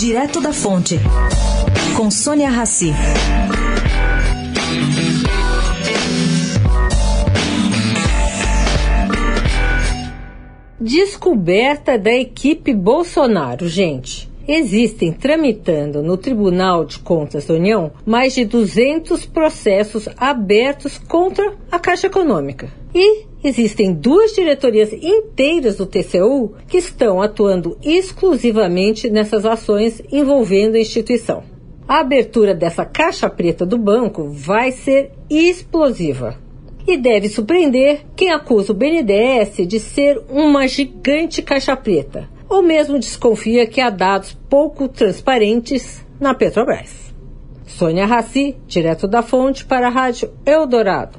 Direto da Fonte, com Sônia Rassi. Descoberta da equipe Bolsonaro, gente. Existem tramitando no Tribunal de Contas da União mais de 200 processos abertos contra a Caixa Econômica. E existem duas diretorias inteiras do TCU que estão atuando exclusivamente nessas ações envolvendo a instituição. A abertura dessa caixa preta do banco vai ser explosiva e deve surpreender quem acusa o BNDES de ser uma gigante caixa preta, ou mesmo desconfia que há dados pouco transparentes na Petrobras. Sônia Raci, direto da fonte para a Rádio Eldorado.